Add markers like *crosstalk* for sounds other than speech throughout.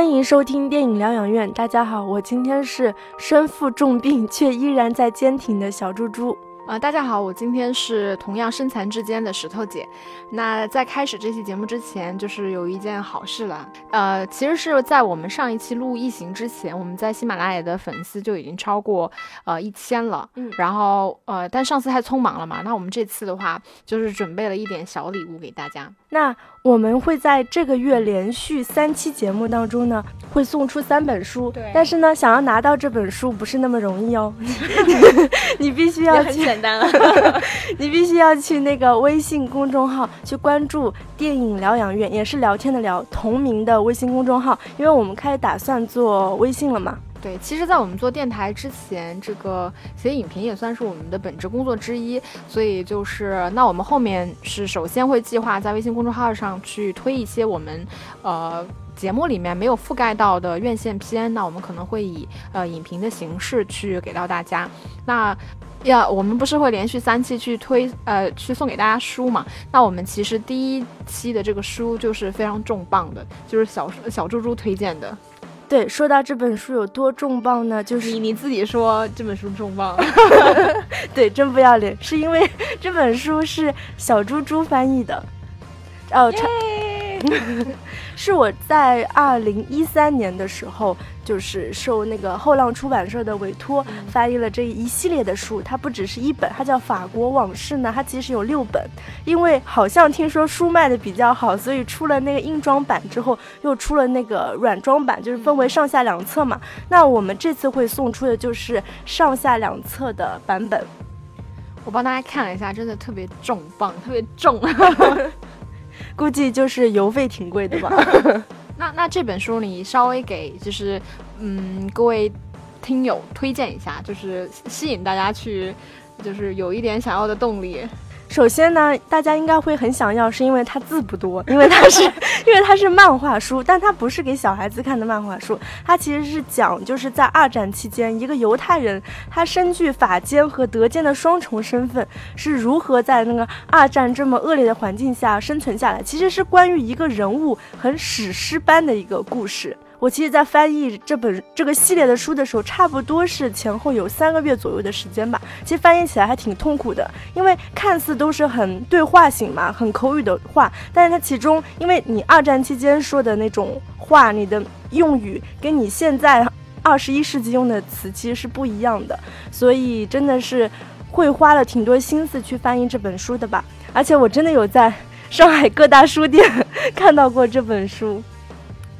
欢迎收听电影疗养院。大家好，我今天是身负重病却依然在坚挺的小猪猪。啊，大家好，我今天是同样身残志坚的石头姐。那在开始这期节目之前，就是有一件好事了。呃，其实是在我们上一期录《异形》之前，我们在喜马拉雅的粉丝就已经超过呃一千了。嗯，然后呃，但上次太匆忙了嘛，那我们这次的话，就是准备了一点小礼物给大家。那我们会在这个月连续三期节目当中呢，会送出三本书。对，但是呢，想要拿到这本书不是那么容易哦。*laughs* 你必须要去。简单了，*laughs* 你必须要去那个微信公众号去关注电影疗养院，也是聊天的聊同名的微信公众号，因为我们开始打算做微信了嘛。对，其实，在我们做电台之前，这个写影评也算是我们的本职工作之一，所以就是，那我们后面是首先会计划在微信公众号上去推一些我们，呃，节目里面没有覆盖到的院线片，那我们可能会以呃影评的形式去给到大家。那要我们不是会连续三期去推呃去送给大家书嘛？那我们其实第一期的这个书就是非常重磅的，就是小小猪猪推荐的。对，说到这本书有多重磅呢？就是你你自己说这本书重磅。*laughs* 对，真不要脸，是因为这本书是小猪猪翻译的。哦，*laughs* 是我在二零一三年的时候。就是受那个后浪出版社的委托，翻译了这一系列的书。它不只是一本，它叫《法国往事》呢。它其实有六本，因为好像听说书卖的比较好，所以出了那个硬装版之后，又出了那个软装版，就是分为上下两册嘛。那我们这次会送出的就是上下两册的版本。我帮大家看了一下，真的特别重磅，特别重，*laughs* *laughs* 估计就是邮费挺贵的吧。*laughs* *laughs* 那那这本书你稍微给就是嗯各位听友推荐一下，就是吸引大家去，就是有一点想要的动力。首先呢，大家应该会很想要，是因为它字不多，因为它是，*laughs* *laughs* 因为它是漫画书，但它不是给小孩子看的漫画书，它其实是讲就是在二战期间，一个犹太人他身具法监和德监的双重身份，是如何在那个二战这么恶劣的环境下生存下来，其实是关于一个人物很史诗般的一个故事。我其实，在翻译这本这个系列的书的时候，差不多是前后有三个月左右的时间吧。其实翻译起来还挺痛苦的，因为看似都是很对话型嘛，很口语的话，但是它其中，因为你二战期间说的那种话，你的用语跟你现在二十一世纪用的词其实是不一样的，所以真的是会花了挺多心思去翻译这本书的吧。而且我真的有在上海各大书店 *laughs* 看到过这本书。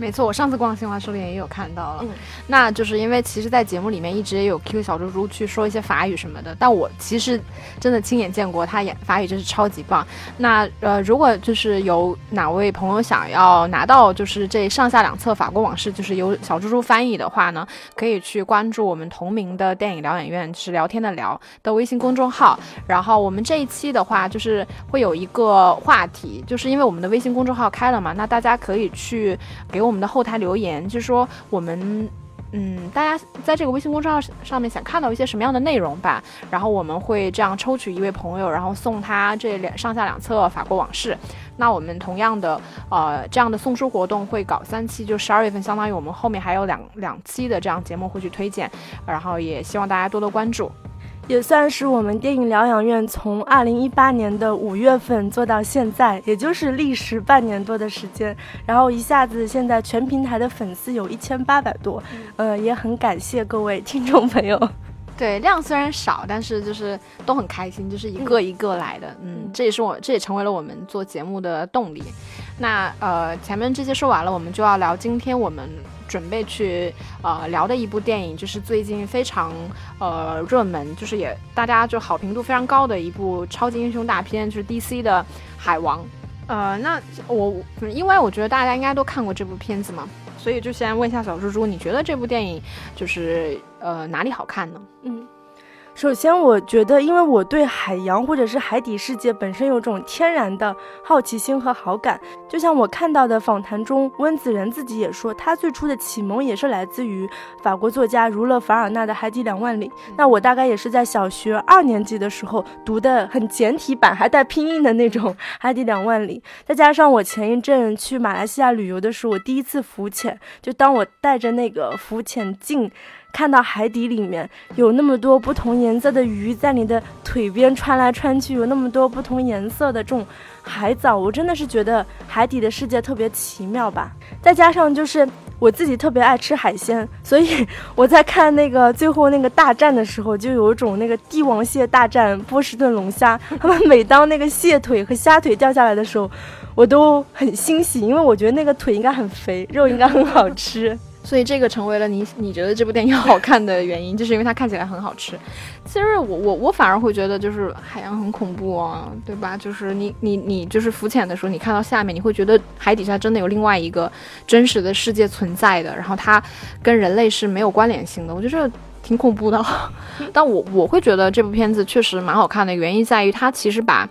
没错，我上次逛新华书店也有看到了。嗯，那就是因为其实，在节目里面一直也有 Q 小猪猪去说一些法语什么的，但我其实真的亲眼见过他演法语，真是超级棒。那呃，如果就是有哪位朋友想要拿到就是这上下两册法国往事，就是由小猪猪翻译的话呢，可以去关注我们同名的电影疗养院，就是聊天的聊的微信公众号。然后我们这一期的话，就是会有一个话题，就是因为我们的微信公众号开了嘛，那大家可以去给我。我们的后台留言，就是说我们，嗯，大家在这个微信公众号上面想看到一些什么样的内容吧，然后我们会这样抽取一位朋友，然后送他这两上下两册《法国往事》。那我们同样的，呃，这样的送书活动会搞三期，就十二月份，相当于我们后面还有两两期的这样节目会去推荐，然后也希望大家多多关注。也算是我们电影疗养院从二零一八年的五月份做到现在，也就是历时半年多的时间。然后一下子现在全平台的粉丝有一千八百多，呃，也很感谢各位听众朋友。*laughs* 对，量虽然少，但是就是都很开心，就是一个一个来的。嗯，这也是我，这也成为了我们做节目的动力。那呃，前面这些说完了，我们就要聊今天我们。准备去呃聊的一部电影，就是最近非常呃热门，就是也大家就好评度非常高的一部超级英雄大片，就是 DC 的海王。呃，那我因为我觉得大家应该都看过这部片子嘛，所以就先问一下小猪猪，你觉得这部电影就是呃哪里好看呢？嗯。首先，我觉得，因为我对海洋或者是海底世界本身有种天然的好奇心和好感。就像我看到的访谈中，温子仁自己也说，他最初的启蒙也是来自于法国作家儒勒·凡尔纳的《海底两万里》。那我大概也是在小学二年级的时候读的很简体版，还带拼音的那种《海底两万里》。再加上我前一阵去马来西亚旅游的时候，我第一次浮潜，就当我带着那个浮潜镜。看到海底里面有那么多不同颜色的鱼在你的腿边穿来穿去，有那么多不同颜色的这种海藻，我真的是觉得海底的世界特别奇妙吧。再加上就是我自己特别爱吃海鲜，所以我在看那个最后那个大战的时候，就有一种那个帝王蟹大战波士顿龙虾，他们每当那个蟹腿和虾腿掉下来的时候，我都很欣喜，因为我觉得那个腿应该很肥，肉应该很好吃。所以这个成为了你你觉得这部电影好看的原因，就是因为它看起来很好吃。其实我我我反而会觉得就是海洋很恐怖啊，对吧？就是你你你就是浮潜的时候，你看到下面，你会觉得海底下真的有另外一个真实的世界存在的，然后它跟人类是没有关联性的。我觉得这。挺恐怖的，*laughs* 但我我会觉得这部片子确实蛮好看的，原因在于它其实把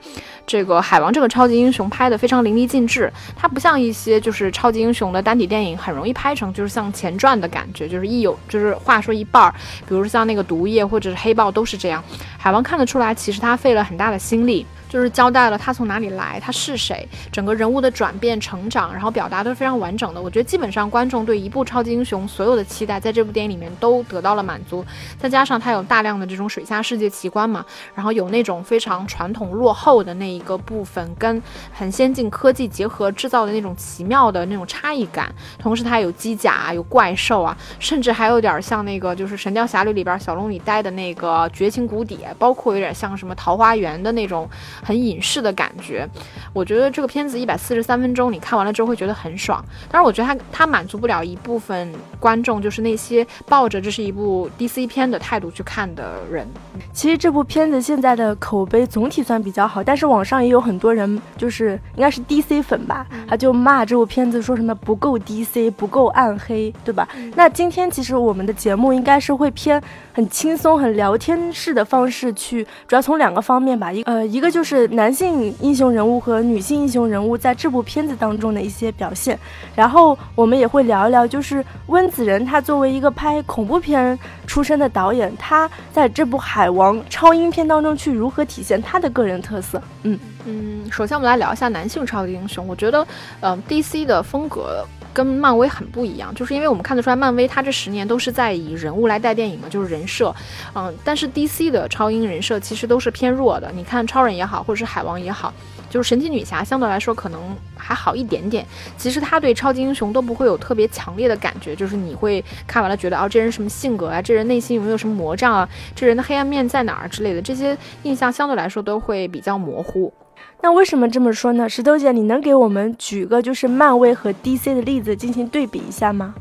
这个海王这个超级英雄拍的非常淋漓尽致。它不像一些就是超级英雄的单体电影，很容易拍成就是像前传的感觉，就是一有就是话说一半儿，比如像那个毒液或者是黑豹都是这样。海王看得出来，其实他费了很大的心力。就是交代了他从哪里来，他是谁，整个人物的转变、成长，然后表达都是非常完整的。我觉得基本上观众对一部超级英雄所有的期待，在这部电影里面都得到了满足。再加上它有大量的这种水下世界奇观嘛，然后有那种非常传统落后的那一一个部分，跟很先进科技结合制造的那种奇妙的那种差异感。同时它有机甲啊，有怪兽啊，甚至还有点像那个就是《神雕侠侣》里边小龙女待的那个绝情谷底，包括有点像什么桃花源的那种。很隐士的感觉，我觉得这个片子一百四十三分钟，你看完了之后会觉得很爽。但是，我觉得它它满足不了一部分观众，就是那些抱着这是一部 DC 片的态度去看的人。其实这部片子现在的口碑总体算比较好，但是网上也有很多人，就是应该是 DC 粉吧，他就骂这部片子说什么不够 DC，不够暗黑，对吧？那今天其实我们的节目应该是会偏很轻松、很聊天式的方式去，主要从两个方面吧，一呃一个就是。男性英雄人物和女性英雄人物在这部片子当中的一些表现，然后我们也会聊一聊，就是温子仁他作为一个拍恐怖片出身的导演，他在这部海王超英片当中去如何体现他的个人特色。嗯嗯，首先我们来聊一下男性超级英雄，我觉得，嗯，DC 的风格。跟漫威很不一样，就是因为我们看得出来，漫威它这十年都是在以人物来带电影嘛，就是人设，嗯，但是 DC 的超英人设其实都是偏弱的。你看超人也好，或者是海王也好，就是神奇女侠相对来说可能还好一点点。其实他对超级英雄都不会有特别强烈的感觉，就是你会看完了觉得，哦，这人什么性格啊，这人内心有没有什么魔障啊，这人的黑暗面在哪儿之类的，这些印象相对来说都会比较模糊。那为什么这么说呢？石头姐，你能给我们举个就是漫威和 DC 的例子进行对比一下吗？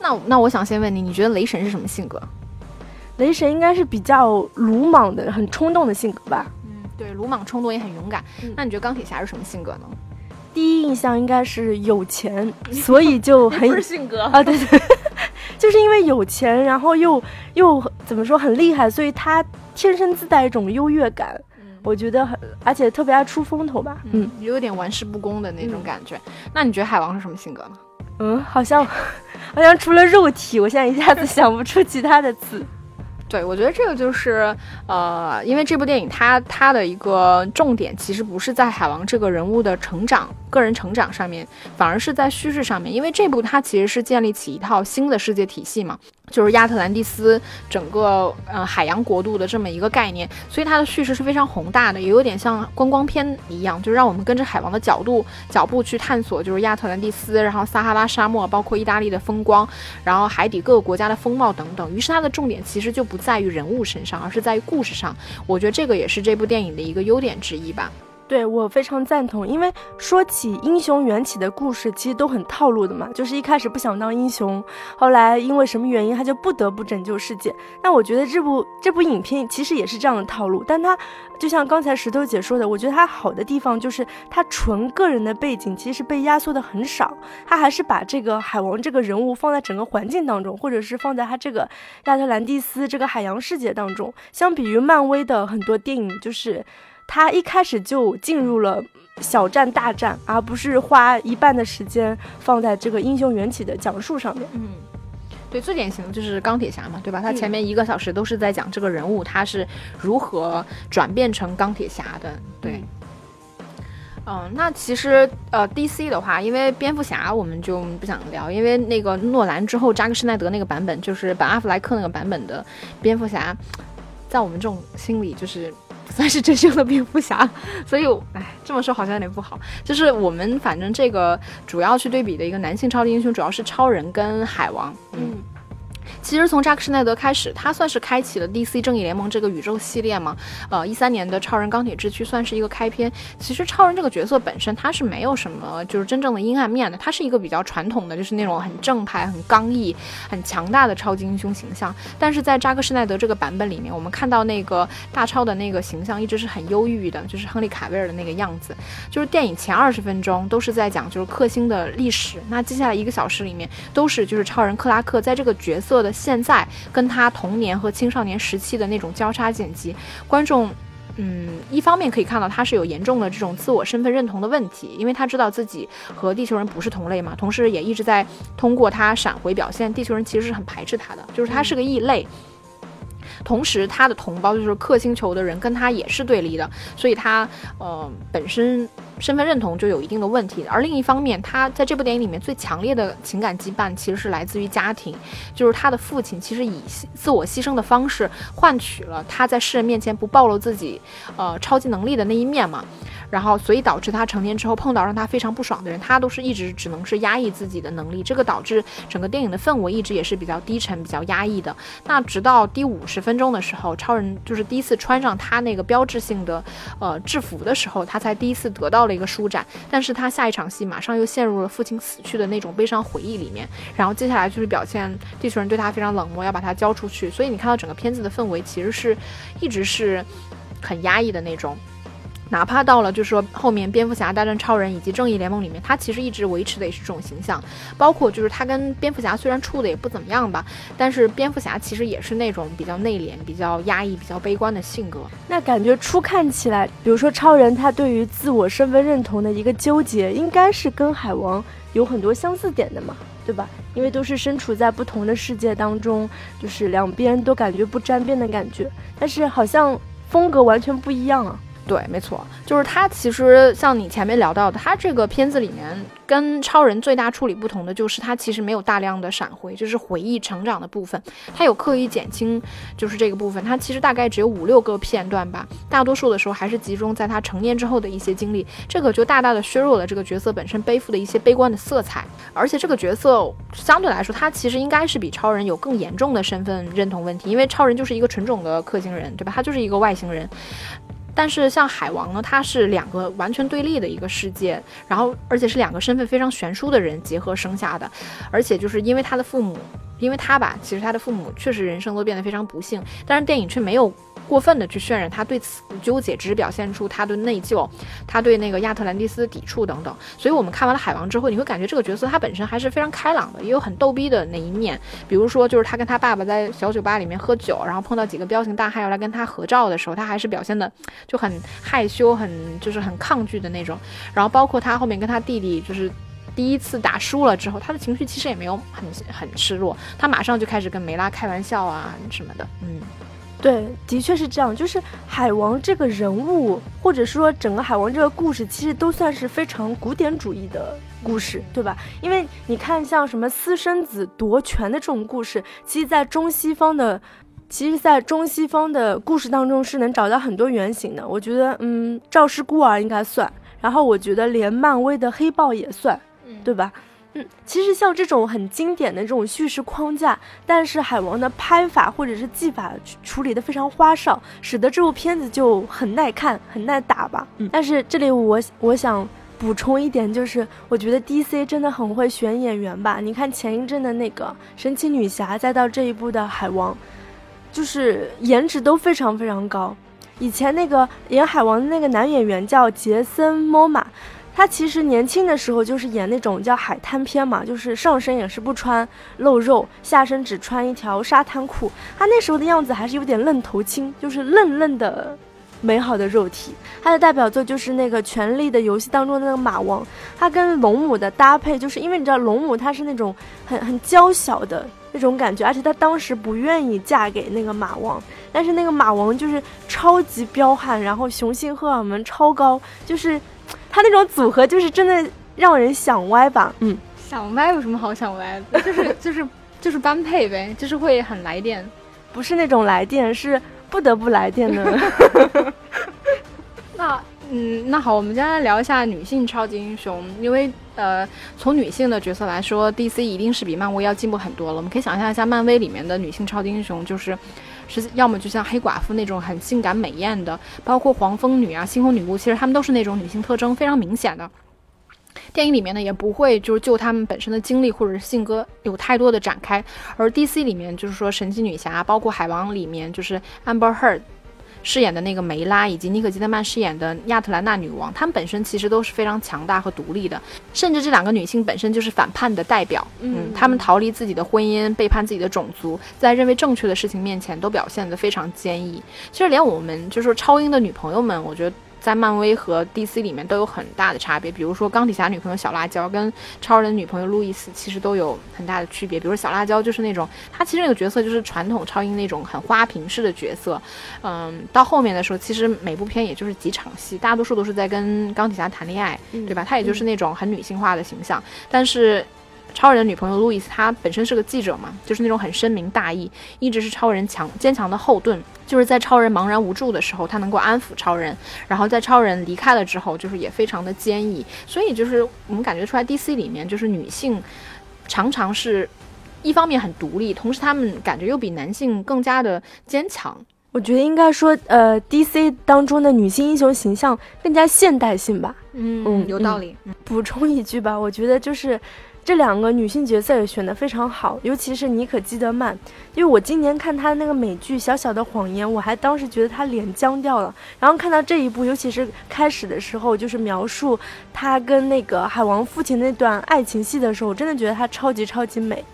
那那我想先问你，你觉得雷神是什么性格？雷神应该是比较鲁莽的、很冲动的性格吧？嗯，对，鲁莽冲动也很勇敢。那你觉得钢铁侠是什么性格呢？第一印象应该是有钱，*laughs* 所以就很不是性格啊，对对，*laughs* 就是因为有钱，然后又又怎么说很厉害，所以他天生自带一种优越感。我觉得很，而且特别爱出风头吧，嗯，有点玩世不恭的那种感觉。那你觉得海王是什么性格呢？嗯，好像，*laughs* 好像除了肉体，我现在一下子想不出其他的词。*laughs* 对，我觉得这个就是，呃，因为这部电影它它的一个重点其实不是在海王这个人物的成长、个人成长上面，反而是在叙事上面。因为这部它其实是建立起一套新的世界体系嘛。就是亚特兰蒂斯整个呃海洋国度的这么一个概念，所以它的叙事是非常宏大的，也有点像观光片一样，就让我们跟着海王的角度脚步去探索，就是亚特兰蒂斯，然后撒哈拉沙漠，包括意大利的风光，然后海底各个国家的风貌等等。于是它的重点其实就不在于人物身上，而是在于故事上。我觉得这个也是这部电影的一个优点之一吧。对我非常赞同，因为说起英雄缘起的故事，其实都很套路的嘛。就是一开始不想当英雄，后来因为什么原因，他就不得不拯救世界。那我觉得这部这部影片其实也是这样的套路，但它就像刚才石头姐说的，我觉得它好的地方就是它纯个人的背景其实被压缩的很少，它还是把这个海王这个人物放在整个环境当中，或者是放在他这个亚特兰蒂斯这个海洋世界当中。相比于漫威的很多电影，就是。他一开始就进入了小战大战，而不是花一半的时间放在这个英雄缘起的讲述上面。嗯，对，最典型的就是钢铁侠嘛，对吧？他前面一个小时都是在讲这个人物他是如何转变成钢铁侠的。对，嗯，那其实呃，DC 的话，因为蝙蝠侠我们就不想聊，因为那个诺兰之后扎克施耐德那个版本，就是本阿弗莱克那个版本的蝙蝠侠，在我们这种心里就是。算是真正的蝙蝠侠，所以，哎，这么说好像有点不好。就是我们反正这个主要去对比的一个男性超级英雄，主要是超人跟海王。嗯。其实从扎克施奈德开始，他算是开启了 DC 正义联盟这个宇宙系列嘛。呃，一三年的超人钢铁之躯算是一个开篇。其实超人这个角色本身他是没有什么就是真正的阴暗面的，他是一个比较传统的，就是那种很正派、很刚毅、很强大的超级英雄形象。但是在扎克施奈德这个版本里面，我们看到那个大超的那个形象一直是很忧郁的，就是亨利卡维尔的那个样子。就是电影前二十分钟都是在讲就是克星的历史，那接下来一个小时里面都是就是超人克拉克在这个角色的。现在跟他童年和青少年时期的那种交叉剪辑，观众，嗯，一方面可以看到他是有严重的这种自我身份认同的问题，因为他知道自己和地球人不是同类嘛，同时也一直在通过他闪回表现，地球人其实是很排斥他的，就是他是个异类。同时，他的同胞就是克星球的人，跟他也是对立的，所以他呃本身身份认同就有一定的问题。而另一方面，他在这部电影里面最强烈的情感羁绊其实是来自于家庭，就是他的父亲其实以自我牺牲的方式换取了他在世人面前不暴露自己呃超级能力的那一面嘛。然后，所以导致他成年之后碰到让他非常不爽的人，他都是一直只能是压抑自己的能力，这个导致整个电影的氛围一直也是比较低沉、比较压抑的。那直到第五十分钟的时候，超人就是第一次穿上他那个标志性的呃制服的时候，他才第一次得到了一个舒展。但是他下一场戏马上又陷入了父亲死去的那种悲伤回忆里面，然后接下来就是表现地球人对他非常冷漠，要把他交出去。所以你看到整个片子的氛围其实是一直是很压抑的那种。哪怕到了，就是说后面蝙蝠侠大战超人以及正义联盟里面，他其实一直维持的也是这种形象。包括就是他跟蝙蝠侠虽然处的也不怎么样吧，但是蝙蝠侠其实也是那种比较内敛、比较压抑、比较悲观的性格。那感觉初看起来，比如说超人他对于自我身份认同的一个纠结，应该是跟海王有很多相似点的嘛，对吧？因为都是身处在不同的世界当中，就是两边都感觉不沾边的感觉，但是好像风格完全不一样啊。对，没错，就是他。其实像你前面聊到的，他这个片子里面跟超人最大处理不同的，就是他其实没有大量的闪回，就是回忆成长的部分，他有刻意减轻，就是这个部分。他其实大概只有五六个片段吧，大多数的时候还是集中在他成年之后的一些经历，这个就大大的削弱了这个角色本身背负的一些悲观的色彩。而且这个角色相对来说，他其实应该是比超人有更严重的身份认同问题，因为超人就是一个纯种的氪星人，对吧？他就是一个外星人。但是像海王呢，他是两个完全对立的一个世界，然后而且是两个身份非常悬殊的人结合生下的，而且就是因为他的父母，因为他吧，其实他的父母确实人生都变得非常不幸，但是电影却没有。过分的去渲染他对此纠结，只是表现出他的内疚，他对那个亚特兰蒂斯的抵触等等。所以，我们看完了海王之后，你会感觉这个角色他本身还是非常开朗的，也有很逗逼的那一面。比如说，就是他跟他爸爸在小酒吧里面喝酒，然后碰到几个彪形大汉要来跟他合照的时候，他还是表现的就很害羞，很就是很抗拒的那种。然后，包括他后面跟他弟弟就是第一次打输了之后，他的情绪其实也没有很很失落，他马上就开始跟梅拉开玩笑啊什么的，嗯。对，的确是这样。就是海王这个人物，或者说整个海王这个故事，其实都算是非常古典主义的故事，对吧？因为你看，像什么私生子夺权的这种故事，其实，在中西方的，其实，在中西方的故事当中是能找到很多原型的。我觉得，嗯，赵氏孤儿应该算，然后我觉得连漫威的黑豹也算，对吧？嗯，其实像这种很经典的这种叙事框架，但是海王的拍法或者是技法处理的非常花哨，使得这部片子就很耐看、很耐打吧。嗯，但是这里我我想补充一点，就是我觉得 DC 真的很会选演员吧。你看前一阵的那个神奇女侠，再到这一部的海王，就是颜值都非常非常高。以前那个演海王的那个男演员叫杰森·莫玛。他其实年轻的时候就是演那种叫海滩片嘛，就是上身也是不穿露肉，下身只穿一条沙滩裤。他那时候的样子还是有点愣头青，就是愣愣的美好的肉体。他的代表作就是那个《权力的游戏》当中的那个马王，他跟龙母的搭配，就是因为你知道龙母她是那种很很娇小的那种感觉，而且她当时不愿意嫁给那个马王，但是那个马王就是超级彪悍，然后雄性荷尔蒙超高，就是。他那种组合就是真的让人想歪吧？嗯，想歪有什么好想歪的？就是 *laughs* 就是就是般配呗，就是会很来电，不是那种来电，是不得不来电的。*laughs* 那嗯，那好，我们接下来聊一下女性超级英雄，因为呃，从女性的角色来说，DC 一定是比漫威要进步很多了。我们可以想象一下，漫威里面的女性超级英雄就是。是要么就像黑寡妇那种很性感美艳的，包括黄蜂女啊、猩红女巫，其实她们都是那种女性特征非常明显的。电影里面呢也不会就是就她们本身的经历或者是性格有太多的展开，而 DC 里面就是说神奇女侠，包括海王里面就是 Amber Heard。饰演的那个梅拉，以及尼可基德曼饰演的亚特兰大女王，她们本身其实都是非常强大和独立的，甚至这两个女性本身就是反叛的代表。嗯，她们逃离自己的婚姻，背叛自己的种族，在认为正确的事情面前都表现得非常坚毅。其实连我们就是说超英的女朋友们，我觉得。在漫威和 DC 里面都有很大的差别，比如说钢铁侠女朋友小辣椒跟超人女朋友路易斯其实都有很大的区别。比如说小辣椒就是那种，她其实那个角色就是传统超英那种很花瓶式的角色，嗯，到后面的时候其实每部片也就是几场戏，大多数都是在跟钢铁侠谈恋爱，对吧？她也就是那种很女性化的形象，但是。超人的女朋友路易斯，她本身是个记者嘛，就是那种很深明大义，一直是超人强坚强的后盾。就是在超人茫然无助的时候，她能够安抚超人；然后在超人离开了之后，就是也非常的坚毅。所以就是我们感觉出来，DC 里面就是女性常常是一方面很独立，同时她们感觉又比男性更加的坚强。我觉得应该说，呃，DC 当中的女性英雄形象更加现代性吧。嗯嗯，有道理。补充一句吧，我觉得就是。这两个女性角色也选得非常好，尤其是妮可基德曼，因为我今年看她那个美剧《小小的谎言》，我还当时觉得她脸僵掉了。然后看到这一部，尤其是开始的时候，就是描述她跟那个海王父亲那段爱情戏的时候，我真的觉得她超级超级美。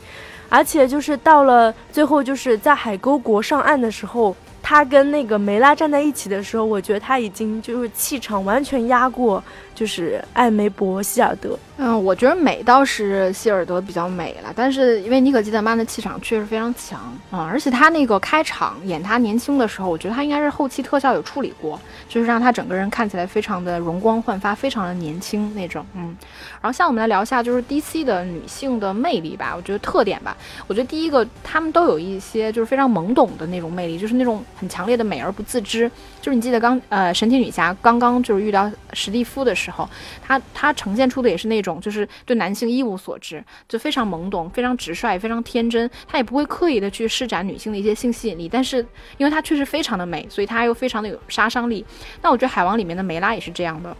而且就是到了最后，就是在海沟国上岸的时候。他跟那个梅拉站在一起的时候，我觉得他已经就是气场完全压过，就是艾梅博希尔德。嗯，我觉得美倒是希尔德比较美了，但是因为妮可基德曼的气场确实非常强啊，而且他那个开场演他年轻的时候，我觉得他应该是后期特效有处理过，就是让他整个人看起来非常的容光焕发，非常的年轻那种。嗯，然后像我们来聊一下就是 DC 的女性的魅力吧，我觉得特点吧，我觉得第一个她们都有一些就是非常懵懂的那种魅力，就是那种。很强烈的美而不自知，就是你记得刚呃神奇女侠刚刚就是遇到史蒂夫的时候，她她呈现出的也是那种就是对男性一无所知，就非常懵懂、非常直率、非常天真，她也不会刻意的去施展女性的一些性吸引力，但是因为她确实非常的美，所以她又非常的有杀伤力。那我觉得海王里面的梅拉也是这样的。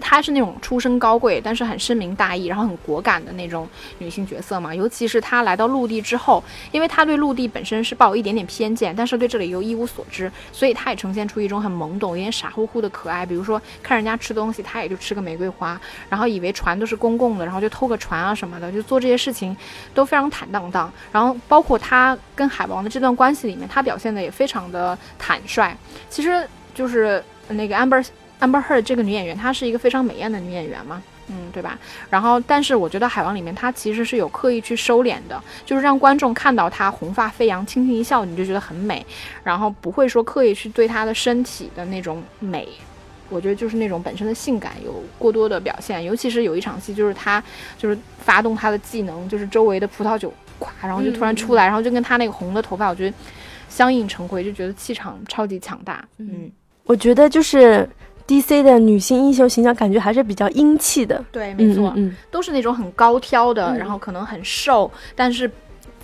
她是那种出身高贵，但是很深明大义，然后很果敢的那种女性角色嘛。尤其是她来到陆地之后，因为她对陆地本身是抱有一点点偏见，但是对这里又一无所知，所以她也呈现出一种很懵懂、有点傻乎乎的可爱。比如说看人家吃东西，她也就吃个玫瑰花，然后以为船都是公共的，然后就偷个船啊什么的，就做这些事情都非常坦荡荡。然后包括她跟海王的这段关系里面，她表现的也非常的坦率。其实就是那个 Amber。Amber Heard 这个女演员，她是一个非常美艳的女演员嘛，嗯，对吧？然后，但是我觉得《海王》里面她其实是有刻意去收敛的，就是让观众看到她红发飞扬、轻轻一笑，你就觉得很美，然后不会说刻意去对她的身体的那种美，我觉得就是那种本身的性感有过多的表现。尤其是有一场戏，就是她就是发动她的技能，就是周围的葡萄酒咵，然后就突然出来，然后就跟她那个红的头发，我觉得相映成辉，就觉得气场超级强大。嗯，我觉得就是。DC 的女性英雄形象感觉还是比较英气的。对，没错，嗯，都是那种很高挑的，然后可能很瘦，但是。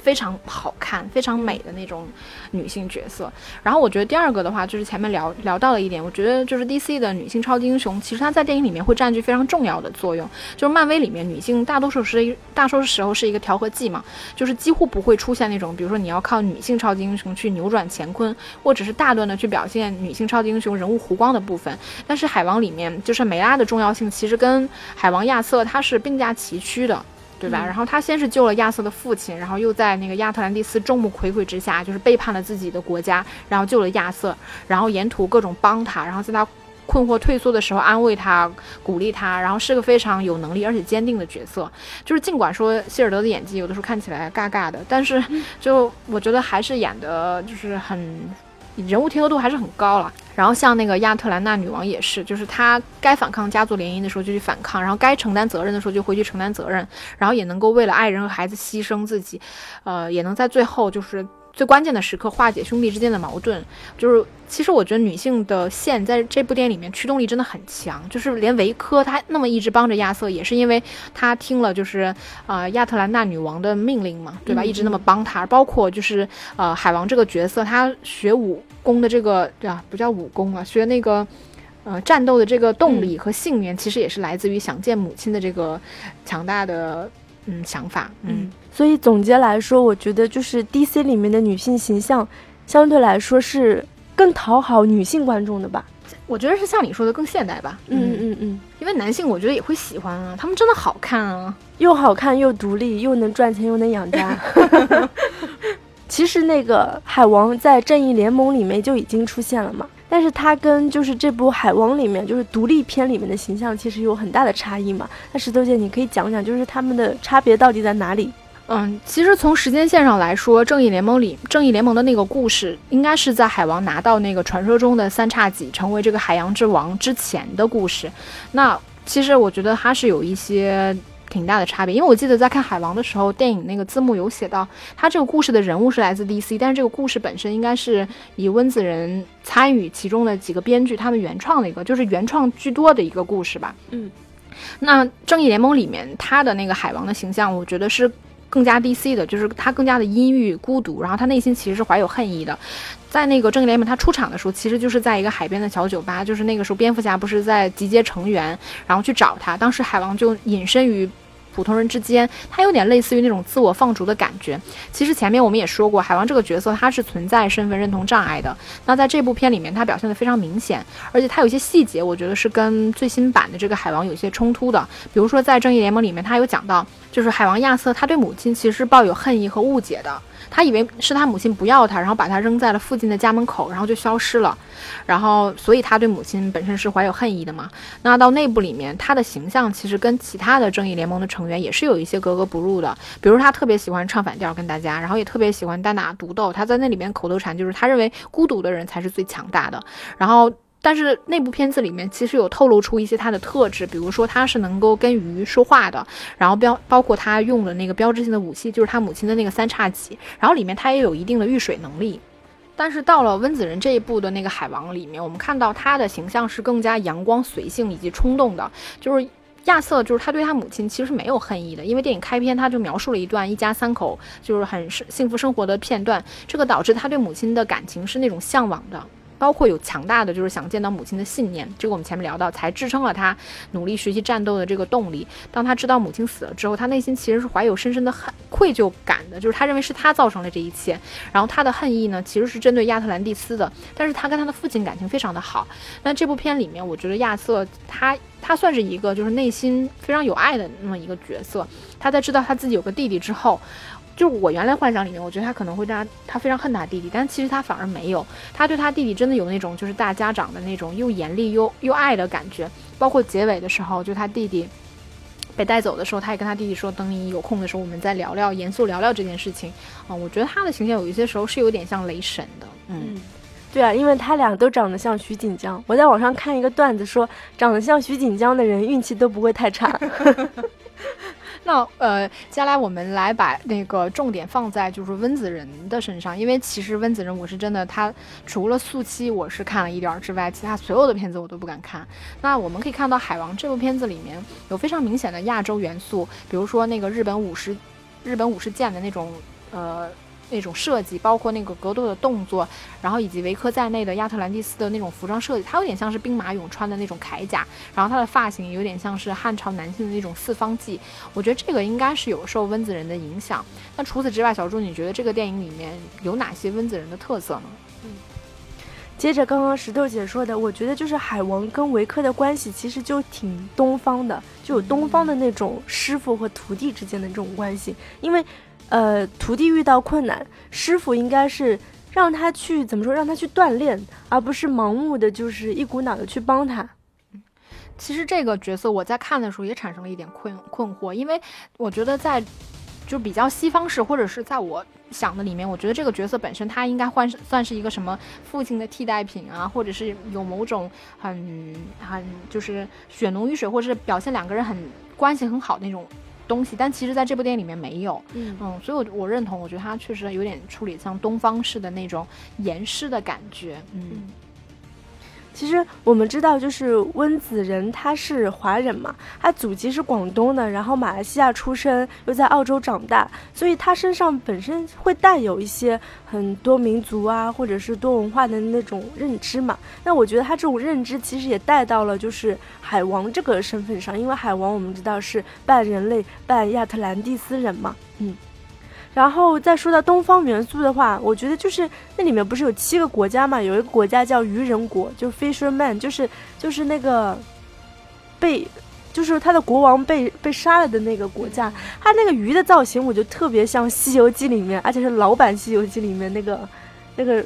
非常好看、非常美的那种女性角色。然后我觉得第二个的话，就是前面聊聊到了一点，我觉得就是 DC 的女性超级英雄，其实她在电影里面会占据非常重要的作用。就是漫威里面女性大多数是大多数时候是一个调和剂嘛，就是几乎不会出现那种，比如说你要靠女性超级英雄去扭转乾坤，或者是大段的去表现女性超级英雄人物弧光的部分。但是海王里面，就是梅拉的重要性其实跟海王亚瑟他是并驾齐驱的。对吧？然后他先是救了亚瑟的父亲，然后又在那个亚特兰蒂斯众目睽睽之下，就是背叛了自己的国家，然后救了亚瑟，然后沿途各种帮他，然后在他困惑退缩的时候安慰他、鼓励他，然后是个非常有能力而且坚定的角色。就是尽管说希尔德的演技有的时候看起来尬尬的，但是就我觉得还是演的就是很。人物贴合度还是很高了，然后像那个亚特兰大女王也是，就是她该反抗家族联姻的时候就去反抗，然后该承担责任的时候就回去承担责任，然后也能够为了爱人和孩子牺牲自己，呃，也能在最后就是。最关键的时刻化解兄弟之间的矛盾，就是其实我觉得女性的线在这部电影里面驱动力真的很强，就是连维科他那么一直帮着亚瑟，也是因为他听了就是呃亚特兰大女王的命令嘛，对吧？一直那么帮他，包括就是呃海王这个角色，他学武功的这个对吧？不叫武功啊，学那个呃战斗的这个动力和信念，其实也是来自于想见母亲的这个强大的嗯想法，嗯。所以总结来说，我觉得就是 DC 里面的女性形象，相对来说是更讨好女性观众的吧。我觉得是像你说的更现代吧。嗯嗯嗯，因为男性我觉得也会喜欢啊，他们真的好看啊，又好看又独立，又能赚钱又能养家。*laughs* 其实那个海王在正义联盟里面就已经出现了嘛。但是它跟就是这部《海王》里面就是独立片里面的形象其实有很大的差异嘛。那石头姐，你可以讲讲，就是他们的差别到底在哪里？嗯，其实从时间线上来说，《正义联盟》里《正义联盟》的那个故事，应该是在海王拿到那个传说中的三叉戟，成为这个海洋之王之前的故事。那其实我觉得它是有一些。挺大的差别，因为我记得在看《海王》的时候，电影那个字幕有写到，他这个故事的人物是来自 DC，但是这个故事本身应该是以温子仁参与其中的几个编剧他们原创的一个，就是原创居多的一个故事吧。嗯，那《正义联盟》里面他的那个海王的形象，我觉得是更加 DC 的，就是他更加的阴郁孤独，然后他内心其实是怀有恨意的。在那个正义联盟他出场的时候，其实就是在一个海边的小酒吧，就是那个时候蝙蝠侠不是在集结成员，然后去找他，当时海王就隐身于。普通人之间，他有点类似于那种自我放逐的感觉。其实前面我们也说过，海王这个角色他是存在身份认同障碍的。那在这部片里面，他表现的非常明显，而且他有些细节，我觉得是跟最新版的这个海王有些冲突的。比如说在正义联盟里面，他有讲到，就是海王亚瑟他对母亲其实是抱有恨意和误解的。他以为是他母亲不要他，然后把他扔在了附近的家门口，然后就消失了。然后，所以他对母亲本身是怀有恨意的嘛。那到内部里面，他的形象其实跟其他的正义联盟的成员也是有一些格格不入的。比如他特别喜欢唱反调跟大家，然后也特别喜欢单打独斗。他在那里面口头禅就是他认为孤独的人才是最强大的。然后。但是那部片子里面其实有透露出一些他的特质，比如说他是能够跟鱼说话的，然后标包括他用的那个标志性的武器就是他母亲的那个三叉戟，然后里面他也有一定的遇水能力。但是到了温子仁这一部的那个海王里面，我们看到他的形象是更加阳光、随性以及冲动的，就是亚瑟，就是他对他母亲其实是没有恨意的，因为电影开篇他就描述了一段一家三口就是很幸福生活的片段，这个导致他对母亲的感情是那种向往的。包括有强大的就是想见到母亲的信念，这个我们前面聊到，才支撑了他努力学习战斗的这个动力。当他知道母亲死了之后，他内心其实是怀有深深的恨愧疚感的，就是他认为是他造成了这一切。然后他的恨意呢，其实是针对亚特兰蒂斯的，但是他跟他的父亲感情非常的好。那这部片里面，我觉得亚瑟他他算是一个就是内心非常有爱的那么一个角色。他在知道他自己有个弟弟之后。就是我原来幻想里面，我觉得他可能会他他非常恨他弟弟，但其实他反而没有，他对他弟弟真的有那种就是大家长的那种又严厉又又爱的感觉。包括结尾的时候，就他弟弟被带走的时候，他也跟他弟弟说：“等你有空的时候，我们再聊聊，严肃聊聊这件事情。”啊，我觉得他的形象有一些时候是有点像雷神的。嗯，对啊，因为他俩都长得像徐锦江。我在网上看一个段子说，长得像徐锦江的人运气都不会太差。*laughs* 那呃，接下来我们来把那个重点放在就是温子仁的身上，因为其实温子仁我是真的，他除了《速七》我是看了一点之外，其他所有的片子我都不敢看。那我们可以看到《海王》这部片子里面有非常明显的亚洲元素，比如说那个日本武士，日本武士剑的那种呃。那种设计，包括那个格斗的动作，然后以及维科在内的亚特兰蒂斯的那种服装设计，它有点像是兵马俑穿的那种铠甲，然后他的发型有点像是汉朝男性的那种四方髻。我觉得这个应该是有受温子仁的影响。那除此之外，小朱，你觉得这个电影里面有哪些温子仁的特色呢？嗯，接着刚刚石头姐说的，我觉得就是海王跟维克的关系其实就挺东方的，就有东方的那种师傅和徒弟之间的这种关系，因为。呃，徒弟遇到困难，师傅应该是让他去怎么说，让他去锻炼，而不是盲目的就是一股脑的去帮他。嗯其实这个角色我在看的时候也产生了一点困困惑，因为我觉得在就比较西方式，或者是在我想的里面，我觉得这个角色本身他应该换算是一个什么父亲的替代品啊，或者是有某种很很就是血浓于水，或者是表现两个人很关系很好那种。东西，但其实在这部电影里面没有，嗯嗯，所以，我我认同，我觉得他确实有点处理像东方式的那种严师的感觉，嗯。其实我们知道，就是温子仁他是华人嘛，他祖籍是广东的，然后马来西亚出生，又在澳洲长大，所以他身上本身会带有一些很多民族啊，或者是多文化的那种认知嘛。那我觉得他这种认知其实也带到了就是海王这个身份上，因为海王我们知道是半人类半亚特兰蒂斯人嘛，嗯。然后再说到东方元素的话，我觉得就是那里面不是有七个国家嘛？有一个国家叫鱼人国，就是 Fisherman，就是就是那个被，就是他的国王被被杀了的那个国家。他那个鱼的造型，我就特别像《西游记》里面，而且是老版《西游记》里面那个那个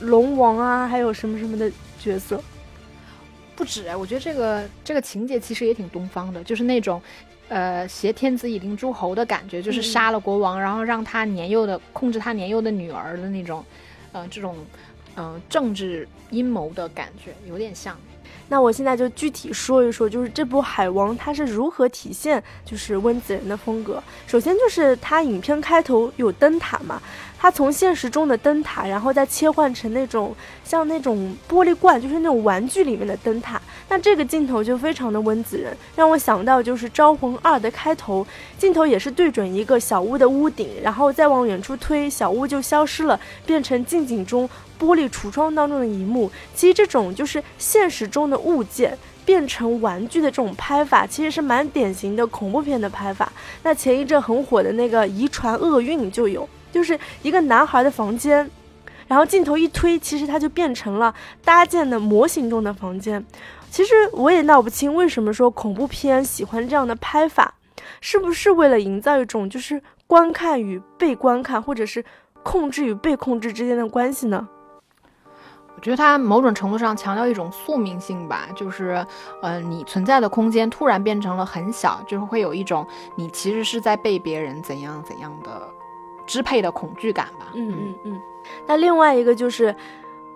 龙王啊，还有什么什么的角色。不止哎，我觉得这个这个情节其实也挺东方的，就是那种。呃，挟天子以令诸侯的感觉，就是杀了国王，然后让他年幼的控制他年幼的女儿的那种，呃，这种，嗯，政治阴谋的感觉，有点像。那我现在就具体说一说，就是这部《海王》它是如何体现就是温子仁的风格。首先就是它影片开头有灯塔嘛。它从现实中的灯塔，然后再切换成那种像那种玻璃罐，就是那种玩具里面的灯塔。那这个镜头就非常的温子仁，让我想到就是《招魂二》的开头，镜头也是对准一个小屋的屋顶，然后再往远处推，小屋就消失了，变成近景中玻璃橱窗当中的一幕。其实这种就是现实中的物件变成玩具的这种拍法，其实是蛮典型的恐怖片的拍法。那前一阵很火的那个《遗传厄运》就有。就是一个男孩的房间，然后镜头一推，其实它就变成了搭建的模型中的房间。其实我也闹不清为什么说恐怖片喜欢这样的拍法，是不是为了营造一种就是观看与被观看，或者是控制与被控制之间的关系呢？我觉得它某种程度上强调一种宿命性吧，就是，呃，你存在的空间突然变成了很小，就是会有一种你其实是在被别人怎样怎样的。支配的恐惧感吧。嗯嗯嗯。那另外一个就是，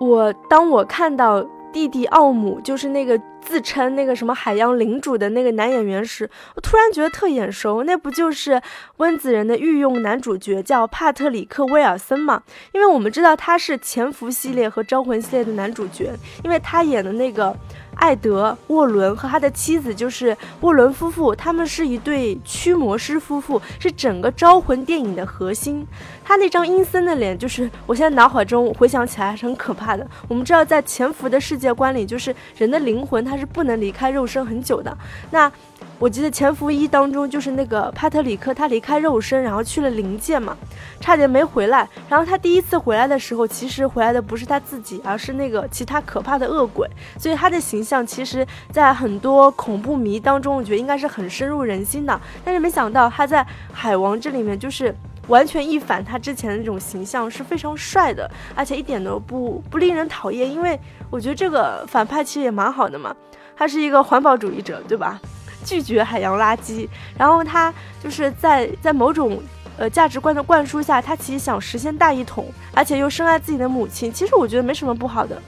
我当我看到弟弟奥姆，就是那个自称那个什么海洋领主的那个男演员时，我突然觉得特眼熟。那不就是温子仁的御用男主角叫帕特里克威尔森吗？因为我们知道他是潜伏系列和招魂系列的男主角，因为他演的那个。艾德沃伦和他的妻子就是沃伦夫妇，他们是一对驱魔师夫妇，是整个招魂电影的核心。他那张阴森的脸，就是我现在脑海中回想起来还是很可怕的。我们知道，在潜伏的世界观里，就是人的灵魂它他是不能离开肉身很久的。那我记得《潜伏一》当中，就是那个帕特里克，他离开肉身，然后去了灵界嘛，差点没回来。然后他第一次回来的时候，其实回来的不是他自己，而是那个其他可怕的恶鬼。所以他的形象，其实在很多恐怖迷当中，我觉得应该是很深入人心的。但是没想到他在海王这里面，就是完全一反他之前的那种形象，是非常帅的，而且一点都不不令人讨厌。因为我觉得这个反派其实也蛮好的嘛，他是一个环保主义者，对吧？拒绝海洋垃圾，然后他就是在在某种呃价值观的灌输下，他其实想实现大一统，而且又深爱自己的母亲。其实我觉得没什么不好的。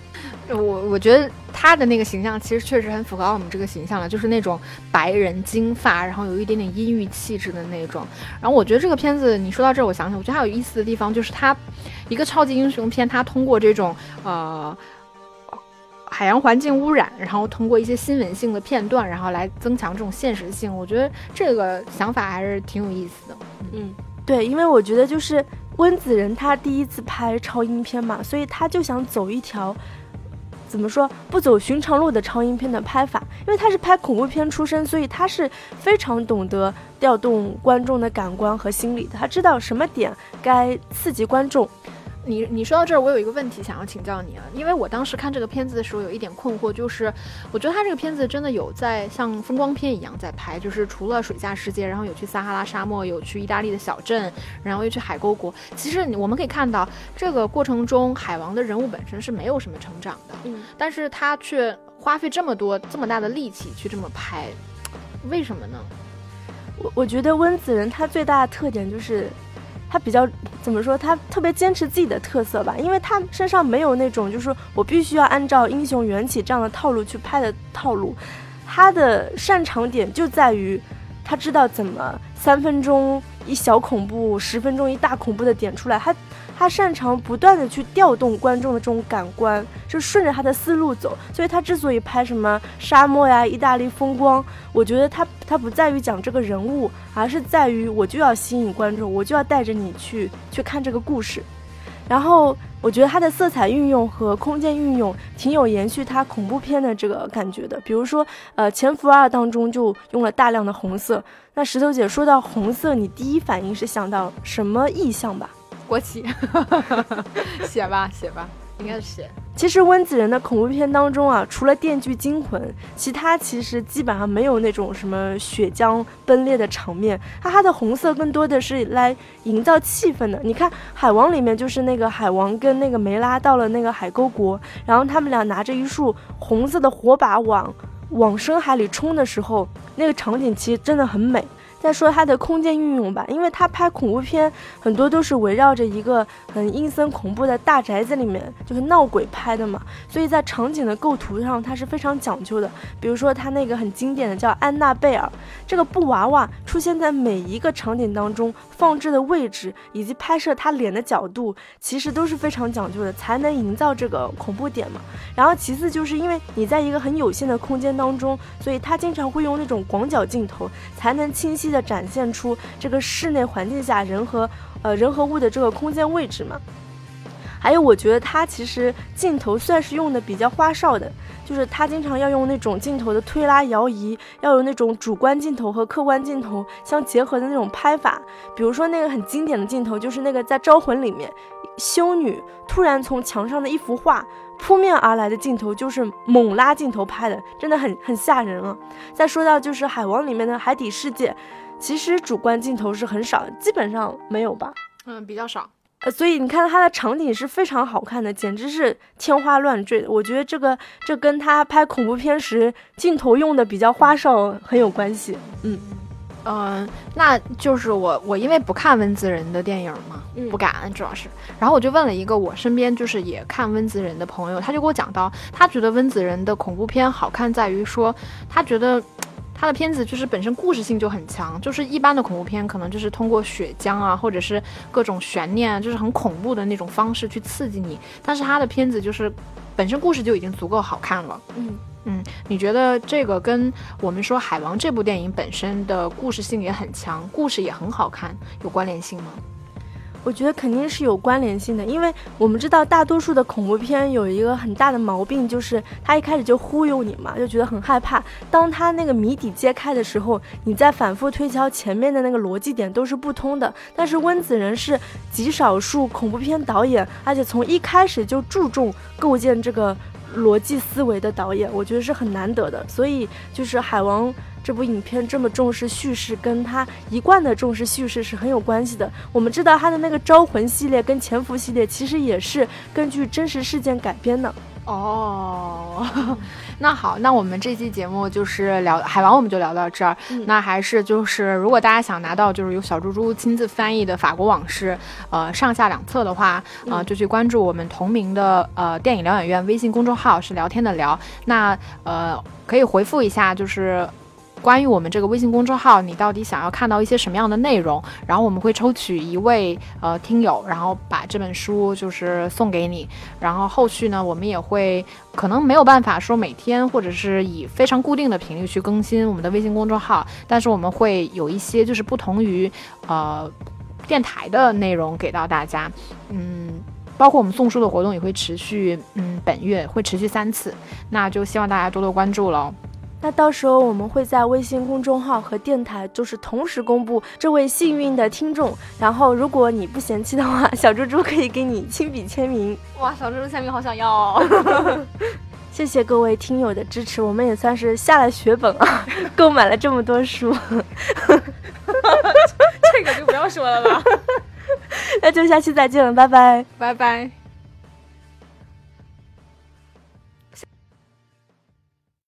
我我觉得他的那个形象其实确实很符合我们这个形象了，就是那种白人金发，然后有一点点阴郁气质的那种。然后我觉得这个片子，你说到这儿，我想想，我觉得它有意思的地方就是它一个超级英雄片，它通过这种呃海洋环境污染，然后通过一些新闻性的片段，然后来增强这种现实性。我觉得这个想法还是挺有意思的。嗯，对，因为我觉得就是温子仁他第一次拍超英片嘛，所以他就想走一条。怎么说不走寻常路的超英片的拍法？因为他是拍恐怖片出身，所以他是非常懂得调动观众的感官和心理的。他知道什么点该刺激观众。你你说到这儿，我有一个问题想要请教你啊，因为我当时看这个片子的时候有一点困惑，就是我觉得他这个片子真的有在像风光片一样在拍，就是除了水下世界，然后有去撒哈拉沙漠，有去意大利的小镇，然后又去海沟国。其实我们可以看到，这个过程中海王的人物本身是没有什么成长的，嗯，但是他却花费这么多这么大的力气去这么拍，为什么呢？我我觉得温子仁他最大的特点就是。他比较怎么说？他特别坚持自己的特色吧，因为他身上没有那种就是我必须要按照英雄缘起这样的套路去拍的套路。他的擅长点就在于，他知道怎么三分钟一小恐怖，十分钟一大恐怖的点出来。他。他擅长不断的去调动观众的这种感官，就顺着他的思路走。所以他之所以拍什么沙漠呀、意大利风光，我觉得他他不在于讲这个人物，而是在于我就要吸引观众，我就要带着你去去看这个故事。然后我觉得他的色彩运用和空间运用挺有延续他恐怖片的这个感觉的。比如说，呃，《潜伏二》当中就用了大量的红色。那石头姐说到红色，你第一反应是想到什么意象吧？国旗，*laughs* 写吧写吧，应该是写。其实温子仁的恐怖片当中啊，除了《电锯惊魂》，其他其实基本上没有那种什么血浆崩裂的场面。它它的红色更多的是来营造气氛的。你看《海王》里面就是那个海王跟那个梅拉到了那个海沟国，然后他们俩拿着一束红色的火把往往深海里冲的时候，那个场景其实真的很美。再说它的空间运用吧，因为他拍恐怖片很多都是围绕着一个很阴森恐怖的大宅子里面，就是闹鬼拍的嘛，所以在场景的构图上它是非常讲究的。比如说他那个很经典的叫安娜贝尔这个布娃娃出现在每一个场景当中，放置的位置以及拍摄他脸的角度，其实都是非常讲究的，才能营造这个恐怖点嘛。然后其次就是因为你在一个很有限的空间当中，所以他经常会用那种广角镜头，才能清晰。的展现出这个室内环境下人和呃人和物的这个空间位置嘛，还有我觉得他其实镜头算是用的比较花哨的，就是他经常要用那种镜头的推拉摇移，要有那种主观镜头和客观镜头相结合的那种拍法。比如说那个很经典的镜头，就是那个在招魂里面，修女突然从墙上的一幅画。扑面而来的镜头就是猛拉镜头拍的，真的很很吓人啊！再说到就是《海王》里面的海底世界，其实主观镜头是很少，基本上没有吧？嗯，比较少。呃，所以你看它的场景是非常好看的，简直是天花乱坠的。我觉得这个这跟他拍恐怖片时镜头用的比较花哨很有关系。嗯。嗯，那就是我，我因为不看温子仁的电影嘛，不敢主要是。然后我就问了一个我身边就是也看温子仁的朋友，他就给我讲到，他觉得温子仁的恐怖片好看在于说，他觉得他的片子就是本身故事性就很强，就是一般的恐怖片可能就是通过血浆啊，或者是各种悬念啊，就是很恐怖的那种方式去刺激你，但是他的片子就是本身故事就已经足够好看了，嗯。嗯，你觉得这个跟我们说《海王》这部电影本身的故事性也很强，故事也很好看，有关联性吗？我觉得肯定是有关联性的，因为我们知道大多数的恐怖片有一个很大的毛病，就是他一开始就忽悠你嘛，就觉得很害怕。当他那个谜底揭开的时候，你再反复推敲前面的那个逻辑点都是不通的。但是温子仁是极少数恐怖片导演，而且从一开始就注重构建这个。逻辑思维的导演，我觉得是很难得的。所以，就是《海王》这部影片这么重视叙事，跟他一贯的重视叙事是很有关系的。我们知道他的那个《招魂》系列跟《潜伏》系列，其实也是根据真实事件改编的。哦，*laughs* 那好，那我们这期节目就是聊海王，我们就聊到这儿。那还是就是，如果大家想拿到就是由小猪猪亲自翻译的《法国往事》呃上下两册的话，呃就去关注我们同名的呃电影疗养院微信公众号，是聊天的聊。那呃可以回复一下就是。关于我们这个微信公众号，你到底想要看到一些什么样的内容？然后我们会抽取一位呃听友，然后把这本书就是送给你。然后后续呢，我们也会可能没有办法说每天或者是以非常固定的频率去更新我们的微信公众号，但是我们会有一些就是不同于呃电台的内容给到大家。嗯，包括我们送书的活动也会持续，嗯，本月会持续三次，那就希望大家多多关注喽。那到时候我们会在微信公众号和电台就是同时公布这位幸运的听众，然后如果你不嫌弃的话，小猪猪可以给你亲笔签名。哇，小猪猪签名好想要哦！*laughs* 谢谢各位听友的支持，我们也算是下了血本啊，*laughs* 购买了这么多书。*laughs* 这个就不要说了吧。那就下期再见了，拜拜，拜拜。